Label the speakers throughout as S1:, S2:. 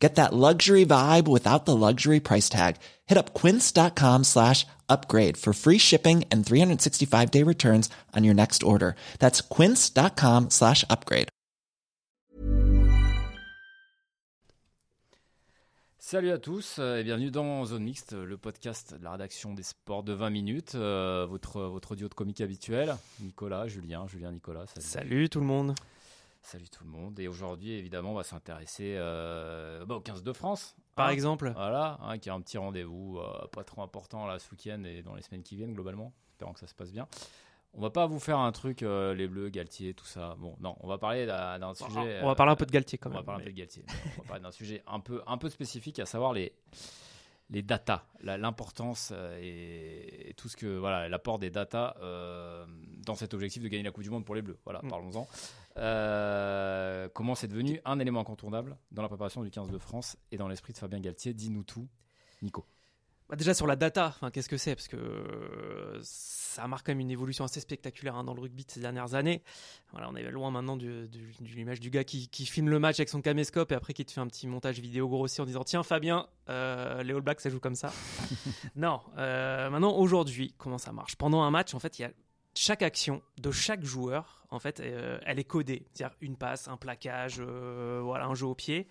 S1: Get that luxury vibe without the luxury price tag. Hit up quince.com slash upgrade for free shipping and 365 day returns on your next order. That's quince.com slash upgrade.
S2: Salut à tous euh, et bienvenue dans Zone Mixte, le podcast de la rédaction des sports de 20 minutes. Euh, votre, votre audio de comique habituel. Nicolas, Julien, Julien, Nicolas.
S3: Salut. salut tout le monde.
S2: Salut tout le monde. Et aujourd'hui, évidemment, on va s'intéresser euh, bah, au 15 de France.
S3: Par
S2: hein.
S3: exemple.
S2: Voilà, hein, qui a un petit rendez-vous euh, pas trop important là ce week-end et dans les semaines qui viennent, globalement. Espérons que ça se passe bien. On va pas vous faire un truc, euh, les Bleus, Galtier, tout ça. Bon, non, on va parler d'un sujet.
S3: On va parler un peu de Galtier quand même.
S2: On va parler un peu de Galtier. on va parler d'un sujet un peu, un peu spécifique, à savoir les, les data, l'importance et, tout ce que voilà l'apport des data euh, dans cet objectif de gagner la Coupe du Monde pour les Bleus. Voilà, mm. parlons-en. Euh, comment c'est devenu un élément incontournable dans la préparation du 15 de France et dans l'esprit de Fabien Galtier? Dis-nous tout, Nico.
S3: Bah, déjà sur la data, qu'est-ce que c'est? Parce que ça marque quand même une évolution assez spectaculaire hein, dans le rugby de ces dernières années. Voilà, on est loin maintenant de, l'image du gars qui, filme le match avec son caméscope et après qui te fait un petit montage vidéo grossi en disant tiens Fabien, euh, les All Blacks ça joue comme ça. non, euh, maintenant aujourd'hui comment ça marche? Pendant un match en fait il y a chaque action de chaque joueur en fait euh, elle est codée, c'est-à-dire une passe, un plaquage, voilà un jeu au pied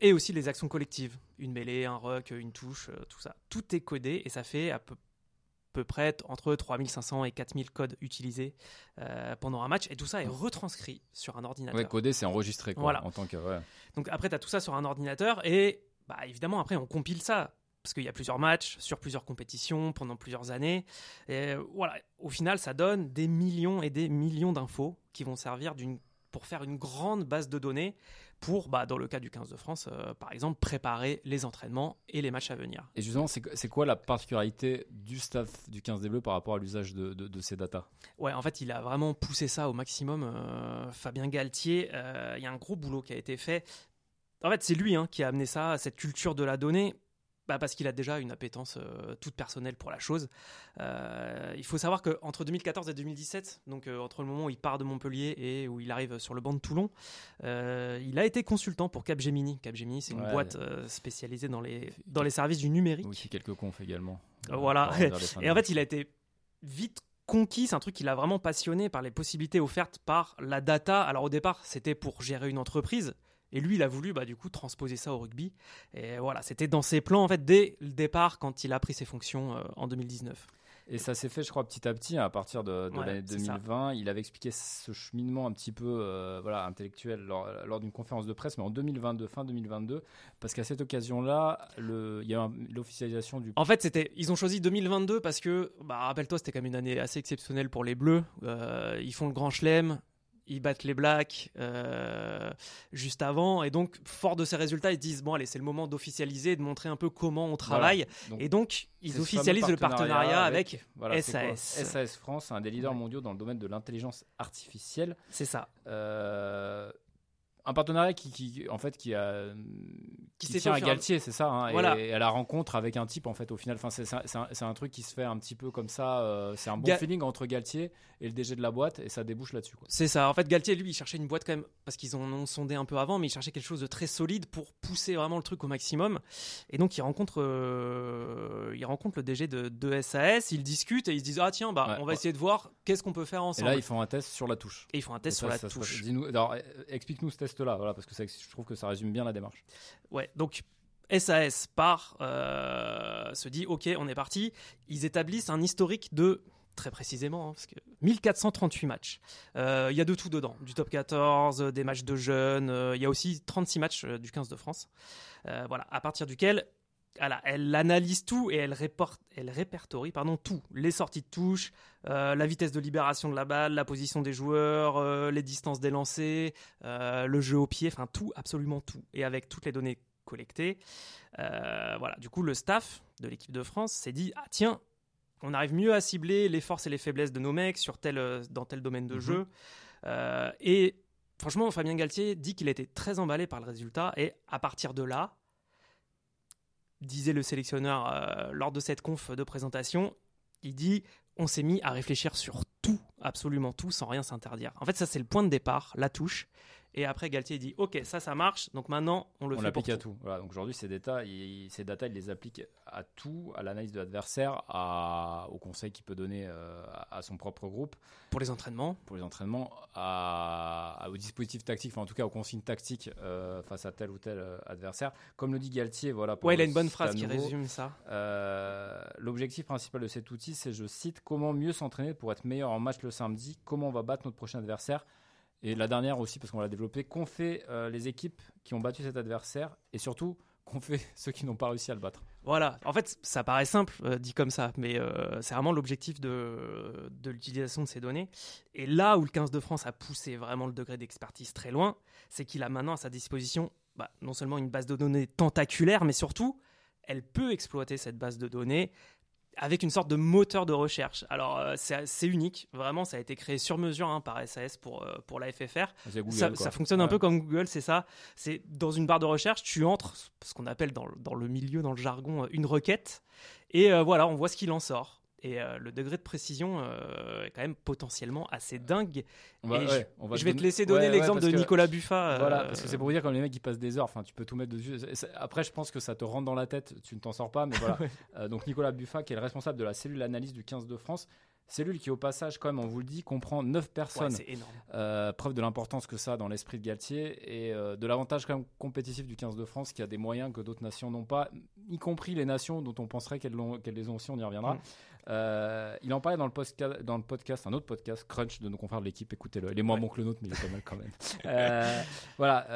S3: et aussi les actions collectives, une mêlée, un ruck, une touche, euh, tout ça. Tout est codé et ça fait à peu, peu près entre 3500 et 4000 codes utilisés euh, pendant un match et tout ça est retranscrit sur un ordinateur.
S2: Ouais, codé, c'est enregistré quoi, voilà. en tant que.
S3: Donc après, tu as tout ça sur un ordinateur et bah, évidemment, après, on compile ça parce qu'il y a plusieurs matchs sur plusieurs compétitions pendant plusieurs années. Et voilà, au final, ça donne des millions et des millions d'infos qui vont servir pour faire une grande base de données pour, bah, dans le cas du 15 de France, euh, par exemple, préparer les entraînements et les matchs à venir.
S2: Et justement, c'est quoi la particularité du staff du 15 des Bleus par rapport à l'usage de, ces datas?
S3: Ouais, en fait, il a vraiment poussé ça au maximum. Euh, Fabien Galtier, euh, il y a un gros boulot qui a été fait. En fait, c'est lui hein, qui a amené ça, cette culture de la donnée bah parce qu'il a déjà une appétence euh, toute personnelle pour la chose. Euh, il faut savoir qu'entre 2014 et 2017, donc euh, entre le moment où il part de Montpellier et où il arrive sur le banc de Toulon, il a été consultant pour Capgemini. Capgemini, c'est une boîte spécialisée dans les, dans les services du numérique.
S2: Oui, quelques confs également.
S3: voilà. et en fait, il a été vite conquis, c'est un truc qui l'a vraiment passionné par les possibilités offertes par la data. Alors au départ, c'était pour gérer une entreprise. Et lui, il a voulu, bah, du coup, transposer ça au rugby. Et voilà, c'était dans ses plans, en fait, dès le départ, quand il a pris ses fonctions euh, en 2019.
S2: Et ça s'est fait, je crois, petit à petit, à partir de, l'année 2020. Il avait expliqué ce cheminement un petit peu euh, voilà, intellectuel lors, d'une conférence de presse, mais en 2022, fin 2022, parce qu'à cette occasion-là, il y a l'officialisation du.
S3: En fait, c'était, ils ont choisi 2022 parce que, bah, rappelle-toi, c'était quand même une année assez exceptionnelle pour les Bleus. Euh, ils font le Grand Chelem, ils battent les Blacks euh, juste avant. Et donc, fort de ces résultats, ils disent bon, allez, c'est le moment d'officialiser, de montrer un peu comment on travaille. et donc, ils officialisent le partenariat avec, SAS.
S2: SAS France, un des leaders mondiaux dans le domaine de l'intelligence artificielle.
S3: C'est ça.
S2: Euh, un partenariat qui, en fait qui a qui, tient à Galtier c'est ça hein, voilà. et, à la rencontre avec un type en fait au final. Enfin c'est un, truc qui se fait un petit peu comme ça euh, c'est un bon feeling entre Galtier et le DG de la boîte et ça débouche là-dessus
S3: c'est ça. En fait Galtier lui il cherchait une boîte quand même parce qu'ils en ont sondé un peu avant mais il cherchait quelque chose de très solide pour pousser vraiment le truc au maximum. Et donc il rencontre euh, il rencontre le DG de, de, SAS ils discutent et ils se disent ah tiens bah on va essayer de voir qu'est-ce qu'on peut faire ensemble
S2: et là ils font un test sur la touche.
S3: Et ils font un test sur la touche.
S2: Alors explique-nous ce test là parce que je trouve que ça résume bien la démarche.
S3: Ouais, donc SAS part, euh, se dit ok, on est parti. Ils établissent un historique de très précisément, hein, parce que 1438 matchs. Euh, il y a de tout dedans, du top 14, des matchs de jeunes, euh, il y a aussi 36 matchs du 15 de France. voilà, à partir duquel elle analyse tout et elle, elle répertorie pardon, tout. Les sorties de touche, euh, la vitesse de libération de la balle, la position des joueurs, euh, les distances des lancers, euh, le jeu au pied, enfin tout, absolument tout. Et avec toutes les données collectées, voilà. Du coup, le staff de l'équipe de France s'est dit ah tiens, on arrive mieux à cibler les forces et les faiblesses de nos mecs sur tel, dans tel domaine de
S2: Mhm.
S3: jeu. Et franchement, Fabien Galtier dit qu'il était très emballé par le résultat. Et à partir de là, disait le sélectionneur euh, lors de cette conf de présentation, il dit on s'est mis à réfléchir sur tout, absolument tout, sans rien s'interdire. En fait, ça c'est le point de départ, la touche. Et après, Galtier dit ok, ça, ça marche. Donc maintenant, on le
S2: on
S3: fait pour
S2: l'applique à
S3: tout.
S2: tout. Voilà, donc aujourd'hui, ces data, il, ces data, il les applique à tout, à l'analyse de l'adversaire, au conseil qu'il peut donner euh, à, son propre groupe,
S3: Pour les entraînements,
S2: pour les entraînements, à, à- au dispositif tactique, enfin en tout cas aux consignes tactiques euh, face à tel ou tel euh, adversaire. Comme le dit Galtier, voilà. pour
S3: ouais, il a une bonne phrase qui résume ça.
S2: euh, L'objectif principal de cet outil, c'est, je cite, comment mieux s'entraîner pour être meilleur en match le samedi, comment on va battre notre prochain adversaire. Et la dernière aussi, parce qu'on l'a développé, qu'ont fait euh, les équipes qui ont battu cet adversaire et surtout qu'ont fait ceux qui n'ont pas réussi à le battre.
S3: Voilà, en fait, ça paraît simple euh, dit comme ça, mais euh, c'est vraiment l'objectif de, de l'utilisation de ces données. Et là où le 15 de France a poussé vraiment le degré d'expertise très loin, c'est qu'il a maintenant à sa disposition bah, non seulement une base de données tentaculaire, mais surtout, elle peut exploiter cette base de données avec une sorte de moteur de recherche. Alors, euh, c'est unique, vraiment, ça a été créé sur mesure hein, par SAS pour, euh, pour la FFR.
S2: Google,
S3: Ça, fonctionne un peu comme Google, c'est ça. C'est dans une barre de recherche, tu entres ce qu'on appelle dans, le- dans le milieu, dans le jargon, euh, une requête, et euh, voilà, on voit ce qu'il en sort. Et euh, le degré de précision euh, est quand même potentiellement assez dingue. Et
S2: ouais, on va
S3: je vais te
S2: donner-
S3: laisser donner
S2: Ouais,
S3: l'exemple de
S2: que-
S3: Nicolas Buffa. euh,
S2: Voilà, parce que c'est pour vous dire comme les mecs qui passent des heures, enfin tu peux tout mettre dessus. Après, je pense que ça te rentre dans la tête, tu ne t'en sors pas, mais voilà. Donc Nicolas Buffa, qui est le responsable de la cellule analyse du 15 de France, cellule qui au passage, quand même, on vous le dit, comprend 9
S3: ouais,
S2: personnes.
S3: c'est énorme.
S2: Euh, preuve de l'importance que ça a dans l'esprit de Galtier et euh, de l'avantage quand même compétitif du 15 de France qui a des moyens que d'autres nations n'ont pas, y compris les nations dont on penserait qu'elles, les ont aussi, on y reviendra.
S3: Mm.
S2: Euh, il en parlait dans le, dans le podcast, un autre podcast, Crunch, de nos confrères de l'équipe, écoutez-le. Il est moins
S3: Ouais.
S2: bon que le nôtre, mais il est pas mal quand même. Voilà,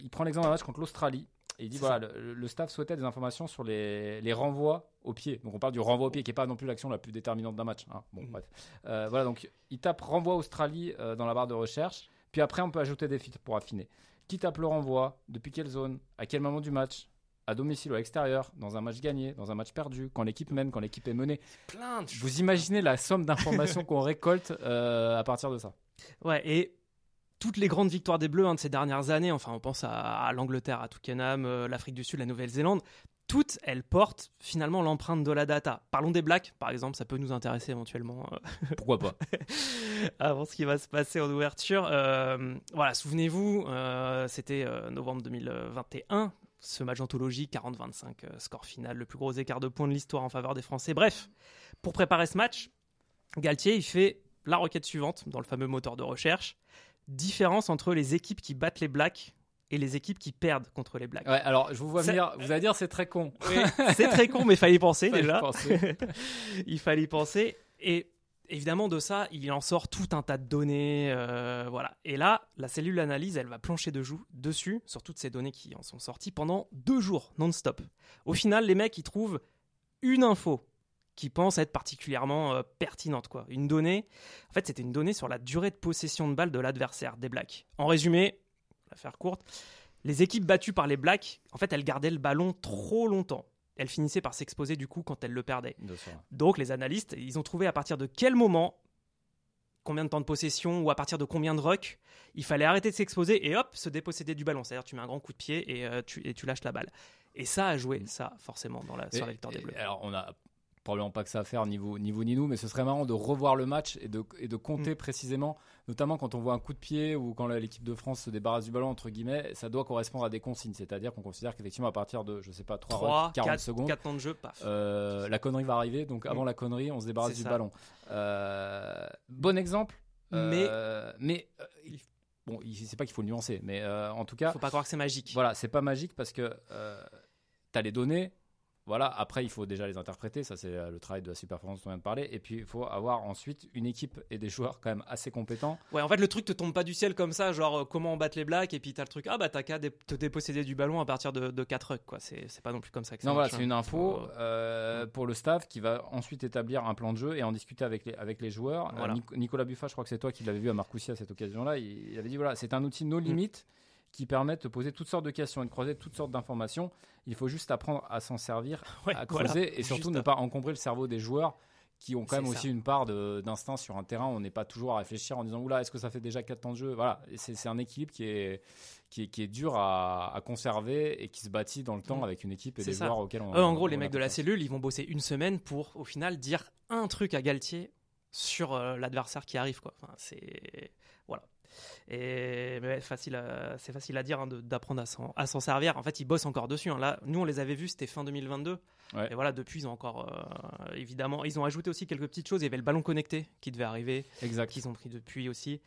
S2: il prend l'exemple d'un match contre l'Australie. Et il dit voilà, le, le staff souhaitait des informations sur les, les renvois au pied. Donc on parle du renvoi au pied qui n'est pas non plus l'action la plus déterminante d'un match. hein. Bon, bref. Euh, voilà, donc il tape renvoi Australie euh, dans la barre de recherche. Puis après, on peut ajouter des filtres pour affiner. Qui tape le renvoi Depuis quelle zone À quel moment du match À domicile ou à l'extérieur Dans un match gagné Dans un match perdu Quand l'équipe mène Quand l'équipe est menée?
S3: Plein de choses.
S2: Vous imaginez la somme d'informations qu'on récolte euh, à partir de ça?
S3: Ouais, et toutes les grandes victoires des Bleus hein, de ces dernières années, enfin on pense à, à l'Angleterre, à Twickenham, euh, l'Afrique du Sud, la Nouvelle-Zélande, toutes elles portent finalement l'empreinte de la data. Parlons des Blacks, par exemple, ça peut nous intéresser éventuellement euh,
S2: Pourquoi pas
S3: avant ce qui va se passer en ouverture. Euh, voilà, souvenez-vous, euh, c'était novembre 2021. Ce match anthologique, 40-25, euh, score final, le plus gros écart de points de l'histoire en faveur des Français. Bref, pour préparer ce match, Galtier, il fait la requête suivante dans le fameux moteur de recherche. Différence entre les équipes qui battent les Blacks et les équipes qui perdent contre les Blacks.
S2: Ouais, alors je vous vois venir, vous allez dire c'est très con.
S3: C'est très con, mais fallait y penser
S2: Fallait
S3: déjà.
S2: penser.
S3: il fallait y penser. Et évidemment, de ça, il en sort tout un tas de données. euh, voilà. Et là, la cellule d'analyse, elle va plancher de joue, dessus, sur toutes ces données qui en sont sorties pendant deux jours, non-stop. Au final, les mecs, ils trouvent une info qui pense être particulièrement euh, pertinente. Quoi. Une donnée, en fait, c'était une donnée sur la durée de possession de balle de l'adversaire, des Blacks. En résumé, la faire courte, les équipes battues par les Blacks, en fait, elles gardaient le ballon trop longtemps. Elles finissaient par s'exposer du coup quand elles le perdaient. Donc les analystes, ils ont trouvé à partir de quel moment, combien de temps de possession ou à partir de combien de rucks, il fallait arrêter de s'exposer et hop, se déposséder du ballon. C'est-à-dire tu mets un grand coup de pied et, euh, tu, et tu lâches la balle. Et ça a joué, ça, forcément, dans la, sur la victoire des Bleus.
S2: Alors, on a probablement pas que ça à faire niveau, niveau ni nous, mais ce serait marrant de revoir le match et de, et de compter
S3: Mm.
S2: précisément, notamment quand on voit un coup de pied ou quand l'équipe de France se débarrasse du ballon, entre guillemets, ça doit correspondre à des consignes. C'est-à-dire qu'on considère qu'effectivement, à partir de, je sais pas, 3,
S3: 3,
S2: 40
S3: 4,
S2: secondes,
S3: 4 temps de jeu, paf.
S2: euh, la connerie va arriver. Donc, avant
S3: Mm.
S2: la connerie, on se débarrasse du
S3: ça.
S2: ballon. Euh, bon exemple.
S3: Mais-
S2: euh, mais euh, il- bon, c'est pas qu'il faut le nuancer, mais en tout cas,
S3: Faut pas croire que c'est magique.
S2: voilà, c'est pas magique parce que tu as les données. Voilà, après, il faut déjà les interpréter. Ça, c'est euh, le travail de la super performance dont on vient de parler. Et puis, il faut avoir ensuite une équipe et des joueurs quand même assez compétents.
S3: Ouais, en fait, le truc te tombe pas du ciel comme ça, genre euh, comment on bat les Blacks, et puis t'as le truc, ah bah t'as qu'à dé- te déposséder du ballon à partir de, de 4 rucks, quoi. C'est pas non plus comme ça que ça
S2: Non, voilà, c'est
S3: hein.
S2: une info
S3: Faut-
S2: euh, pour le staff qui va ensuite établir un plan de jeu et en discuter avec les, avec les joueurs.
S3: Voilà.
S2: Nicolas Buffa, je crois que c'est toi qui l'avais vu à Marcoussis à cette occasion-là. Il, il avait dit voilà, c'est un outil no limite qui permet de poser toutes sortes de questions et de croiser toutes sortes d'informations. Il faut juste apprendre à s'en servir,
S3: Ouais,
S2: à
S3: voilà,
S2: creuser et surtout ne pas encombrer le cerveau des joueurs qui ont quand même aussi
S3: ça.
S2: une part d'instinct sur un terrain. On n'est pas toujours à réfléchir en disant oula, est-ce que ça fait déjà 4 temps de jeu? Voilà, c'est un équilibre qui est, qui est, qui est dur à, à conserver et qui se bâtit dans le temps
S3: Mm.
S2: avec une équipe et des
S3: ça.
S2: joueurs auxquels on.
S3: Eux, en gros, les
S2: on
S3: mecs de la cellule, ils vont bosser une semaine pour, au final, dire un truc à Galtier sur euh, l'adversaire qui arrive. Quoi. Enfin, c'est voilà. Et mais ouais, facile, à- c'est facile à dire hein, d'apprendre à s'en servir. En fait, ils bossent encore dessus. hein. Là, nous, on les avait vus, c'était fin 2022.
S2: Ouais.
S3: Et voilà, depuis, ils ont encore, euh, évidemment, ils ont ajouté aussi quelques petites choses. Il y avait le ballon connecté qui devait arriver,
S2: Exact.
S3: qu'ils ont pris depuis aussi.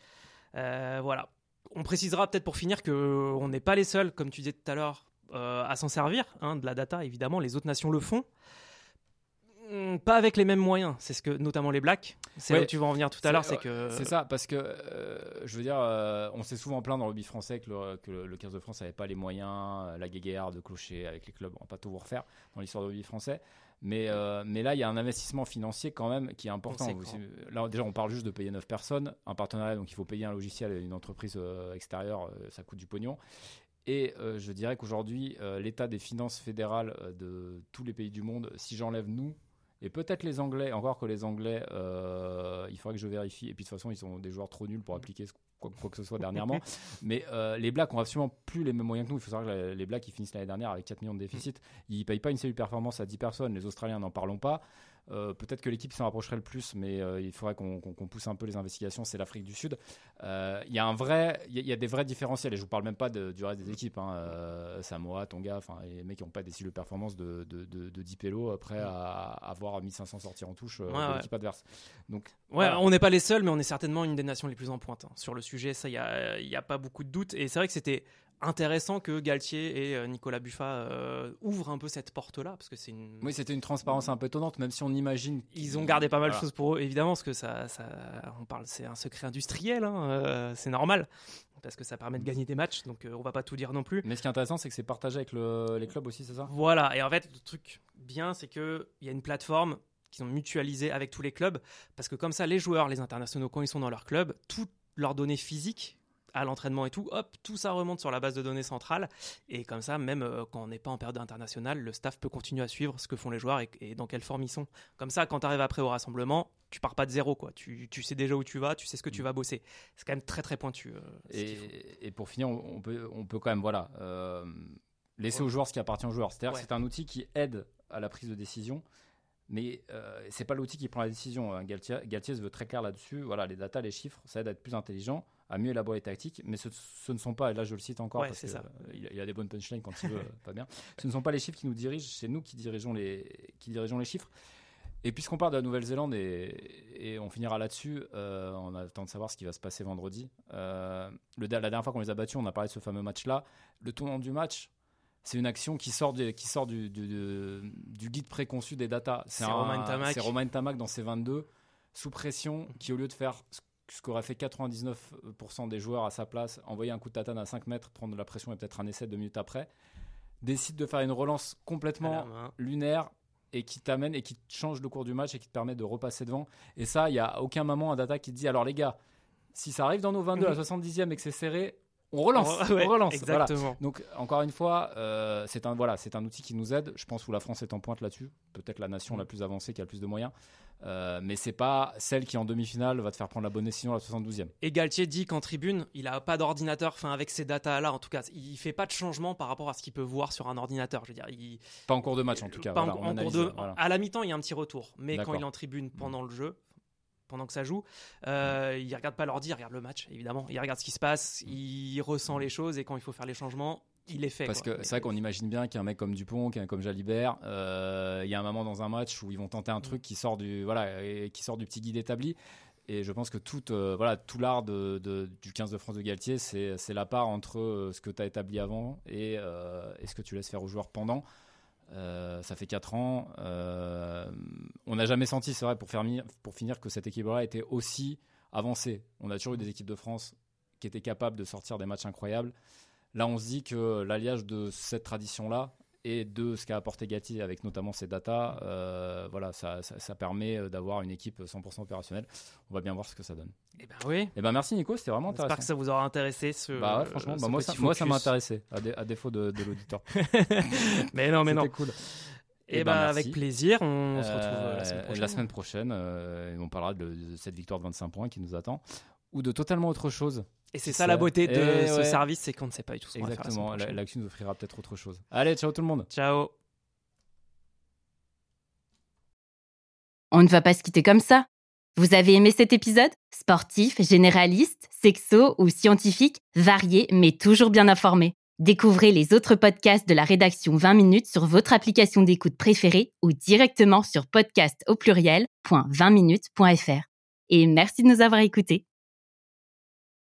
S3: Euh, voilà. On précisera peut-être pour finir que on n'est pas les seuls, comme tu disais tout à l'heure, euh, à s'en servir hein, de la data. Évidemment, les autres nations le font. Hum, Pas avec les mêmes moyens. C'est ce que, notamment les Blacks. C'est là où tu vas en venir tout à l'heure. C'est que
S2: C'est ça, parce que euh, je veux dire, euh, on s'est souvent plaint dans le rugby français que le, que le- le 15 de France n'avait pas les moyens, euh, la guéguerre de clocher avec les clubs. On va pas tout vous refaire dans l'histoire du rugby français. Mais, euh, mais là, il y a un investissement financier quand même qui est important. Là, déjà, on parle juste de payer 9 personnes. Un partenariat, donc il faut payer un logiciel à une entreprise extérieure, ça coûte du pognon. Et euh, je dirais qu'aujourd'hui, euh, l'état des finances fédérales de tous les pays du monde, si j'enlève nous, et peut-être les Anglais, encore que les Anglais, euh, il faudrait que je vérifie. Et puis de toute façon, ils sont des joueurs trop nuls pour appliquer ce- quoi, quoi que ce soit dernièrement. Mais euh, les Blacks ont absolument plus les mêmes moyens que nous. Il faut savoir que les Blacks, ils finissent l'année dernière avec 4 millions de déficit. Ils payent pas une cellule performance à 10 personnes. Les Australiens, n'en parlons pas. Euh, Peut-être que l'équipe s'en rapprocherait le plus, mais euh, il faudrait qu'on pousse un peu les investigations. C'est l'Afrique du Sud. Euh, Il y a un vrai, il y a- il y, a des vrais différentiels. Et je vous parle même pas de- du reste des équipes. hein. Samoa, Tonga, enfin les mecs qui n'ont pas des cellules performance de, de, de, de 10 pélos prêts à avoir 1500 sorties en touche
S3: Ouais,
S2: de
S3: ouais.
S2: l'équipe adverse. Donc
S3: Ouais, on n'est pas les seuls, mais on est certainement une des nations les plus en pointe hein, sur le sujet. Ça, il n'y a, il y a pas beaucoup de doutes. Et c'est vrai que c'était intéressant que Galtier et euh, Nicolas Buffa euh, ouvrent un peu cette porte-là, parce que c'est une.
S2: oui, c'était une transparence un peu étonnante, même si on imagine.
S3: Ils ont gardé pas mal de
S2: Voilà.
S3: choses pour eux, évidemment, parce que ça, ça on parle, c'est un secret industriel, hein, euh, c'est normal, parce que ça permet de gagner des matchs, donc on va pas tout dire non plus.
S2: Mais ce qui est intéressant, c'est que c'est partagé avec le- les clubs aussi, c'est ça?
S3: Voilà, et en fait, le truc bien, c'est qu'il y a une plateforme qu'ils ont mutualisée avec tous les clubs, parce que comme ça, les joueurs, les internationaux, quand ils sont dans leur club, toutes leurs données physiques à l'entraînement et tout, hop, tout ça remonte sur la base de données centrale, et comme ça, même euh, quand on n'est pas en période internationale, le staff peut continuer à suivre ce que font les joueurs et, et dans quelle forme ils sont. Comme ça, quand tu arrives après au rassemblement, tu pars pas de zéro, quoi. Tu, tu sais déjà où tu vas, tu sais ce que tu vas bosser. C'est quand même très très pointu. euh,
S2: et, et pour finir, on peut, on peut quand même voilà, euh, laisser aux joueurs ce qui appartient aux joueurs. C'est-à-dire
S3: Ouais.
S2: c'est un outil qui aide à la prise de décision, mais c'est pas l'outil qui prend la décision. hein. Galtier, Galtier se veut très clair là-dessus. Voilà, les datas, les chiffres, ça aide à être plus intelligent, à mieux élaborer les tactiques, mais ce, ce ne sont pas, et là je le cite encore
S3: Ouais,
S2: parce qu'il il a des bonnes punchlines quand il veut, euh, pas bien. Ce ne sont pas les chiffres qui nous dirigent, c'est nous qui dirigeons les, qui dirigeons les chiffres. Et puisqu'on parle de la Nouvelle-Zélande et, et on finira là-dessus, euh, on attend de savoir ce qui va se passer vendredi. Euh, le, la dernière fois qu'on les a battus, on a parlé de ce fameux match-là. Le tournant du match, c'est une action qui sort, des- qui sort du, du, du- du guide préconçu des datas.
S3: C'est Romain Tamac.
S2: C'est Romain Tamac dans ses 22, sous pression, qui au lieu de faire ce- qu'aurait fait 99% des joueurs à sa place, envoyer un coup de tatane à 5 mètres, prendre de la pression et peut-être un essai deux minutes après, décide de faire une relance
S3: À
S2: complètement
S3: main.
S2: lunaire et qui t'amène et qui change le cours du match et qui te permet de repasser devant. Et ça, il y a aucun moment un data qui te dit alors les gars, si ça arrive dans nos 22 à la 70e et que c'est serré, on relance,
S3: ouais,
S2: on relance. Voilà.
S3: Exactement.
S2: Donc encore une fois, euh, c'est un voilà, c'est un outil qui nous aide. Je pense où la France est en pointe là-dessus, peut-être la nation la plus avancée qui a le plus de moyens, Euh, mais c'est pas celle qui en demi-finale va te faire prendre la bonne décision à la 72e.
S3: Et Galtier dit qu'en tribune, il a pas d'ordinateur, enfin avec ces datas-là, en tout cas, il fait pas de changement par rapport à ce qu'il peut voir sur un ordinateur. Je veux dire, il,
S2: Pas en cours de match en tout cas.
S3: pas en-
S2: voilà, on
S3: en cours
S2: analyse,
S3: de,
S2: voilà.
S3: à la mi-temps, il y a un petit retour, mais quand il est en tribune pendant le jeu, pendant que ça joue, euh, il regarde pas l'ordi, il regarde le match, évidemment. Il regarde ce qui se passe, il ressent les choses et quand il faut faire les changements, il les fait.
S2: Parce
S3: quoi.
S2: que c'est vrai qu'on imagine bien qu'un mec comme Dupont, qu'un comme Jalibert, euh, il y a un moment dans un match où ils vont tenter un
S3: Mm.
S2: truc qui sort du voilà et qui sort du petit guide établi. Et je pense que tout, euh, voilà, tout l'art de, de- du 15 de France de Galtier, c'est c'est la part entre euh, ce que tu as établi avant et, euh, et ce que tu laisses faire aux joueurs pendant. Euh, ça fait 4 ans. Euh, on n'a jamais senti, c'est vrai, pour, pour finir, que cette équipe-là était aussi avancée. On a toujours eu des équipes de France qui étaient capables de sortir des matchs incroyables. Là, on se dit que l'alliage de cette tradition-là et de ce qu'a apporté Gatti avec notamment ses datas, euh, voilà, ça, ça- ça permet d'avoir une équipe 100% opérationnelle. On va bien voir ce que ça donne.
S3: Eh ben oui.
S2: Et ben merci Nico, c'était vraiment
S3: J'espère que
S2: intéressant.
S3: ça vous aura intéressé ce.
S2: Bah ouais, franchement,
S3: ce
S2: bah moi, ça, moi ça m'a intéressé, à, dé- à défaut de, de l'auditeur.
S3: mais non, mais non.
S2: C'était cool.
S3: Et,
S2: Eh
S3: bah,
S2: ben,
S3: avec
S2: merci.
S3: plaisir, on se retrouve
S2: Euh,
S3: euh, la semaine prochaine.
S2: La semaine prochaine, euh, on parlera de, de cette victoire de 25 points qui nous attend. Ou de totalement autre chose.
S3: Et c'est ça la beauté de
S2: Eh
S3: ce
S2: ouais.
S3: service, c'est qu'on ne sait pas du tout ce qu'on va faire la
S2: Exactement. La-. L'actu nous offrira peut-être autre chose. Allez, ciao tout le monde.
S3: Ciao.
S4: On ne va pas se quitter comme ça. Vous avez aimé cet épisode? Sportif, généraliste, sexo ou scientifique, varié mais toujours bien informé. Découvrez les autres podcasts de la rédaction 20 minutes sur votre application d'écoute préférée ou directement sur podcast au pluriel.20minutes.fr. Et merci de nous avoir écoutés.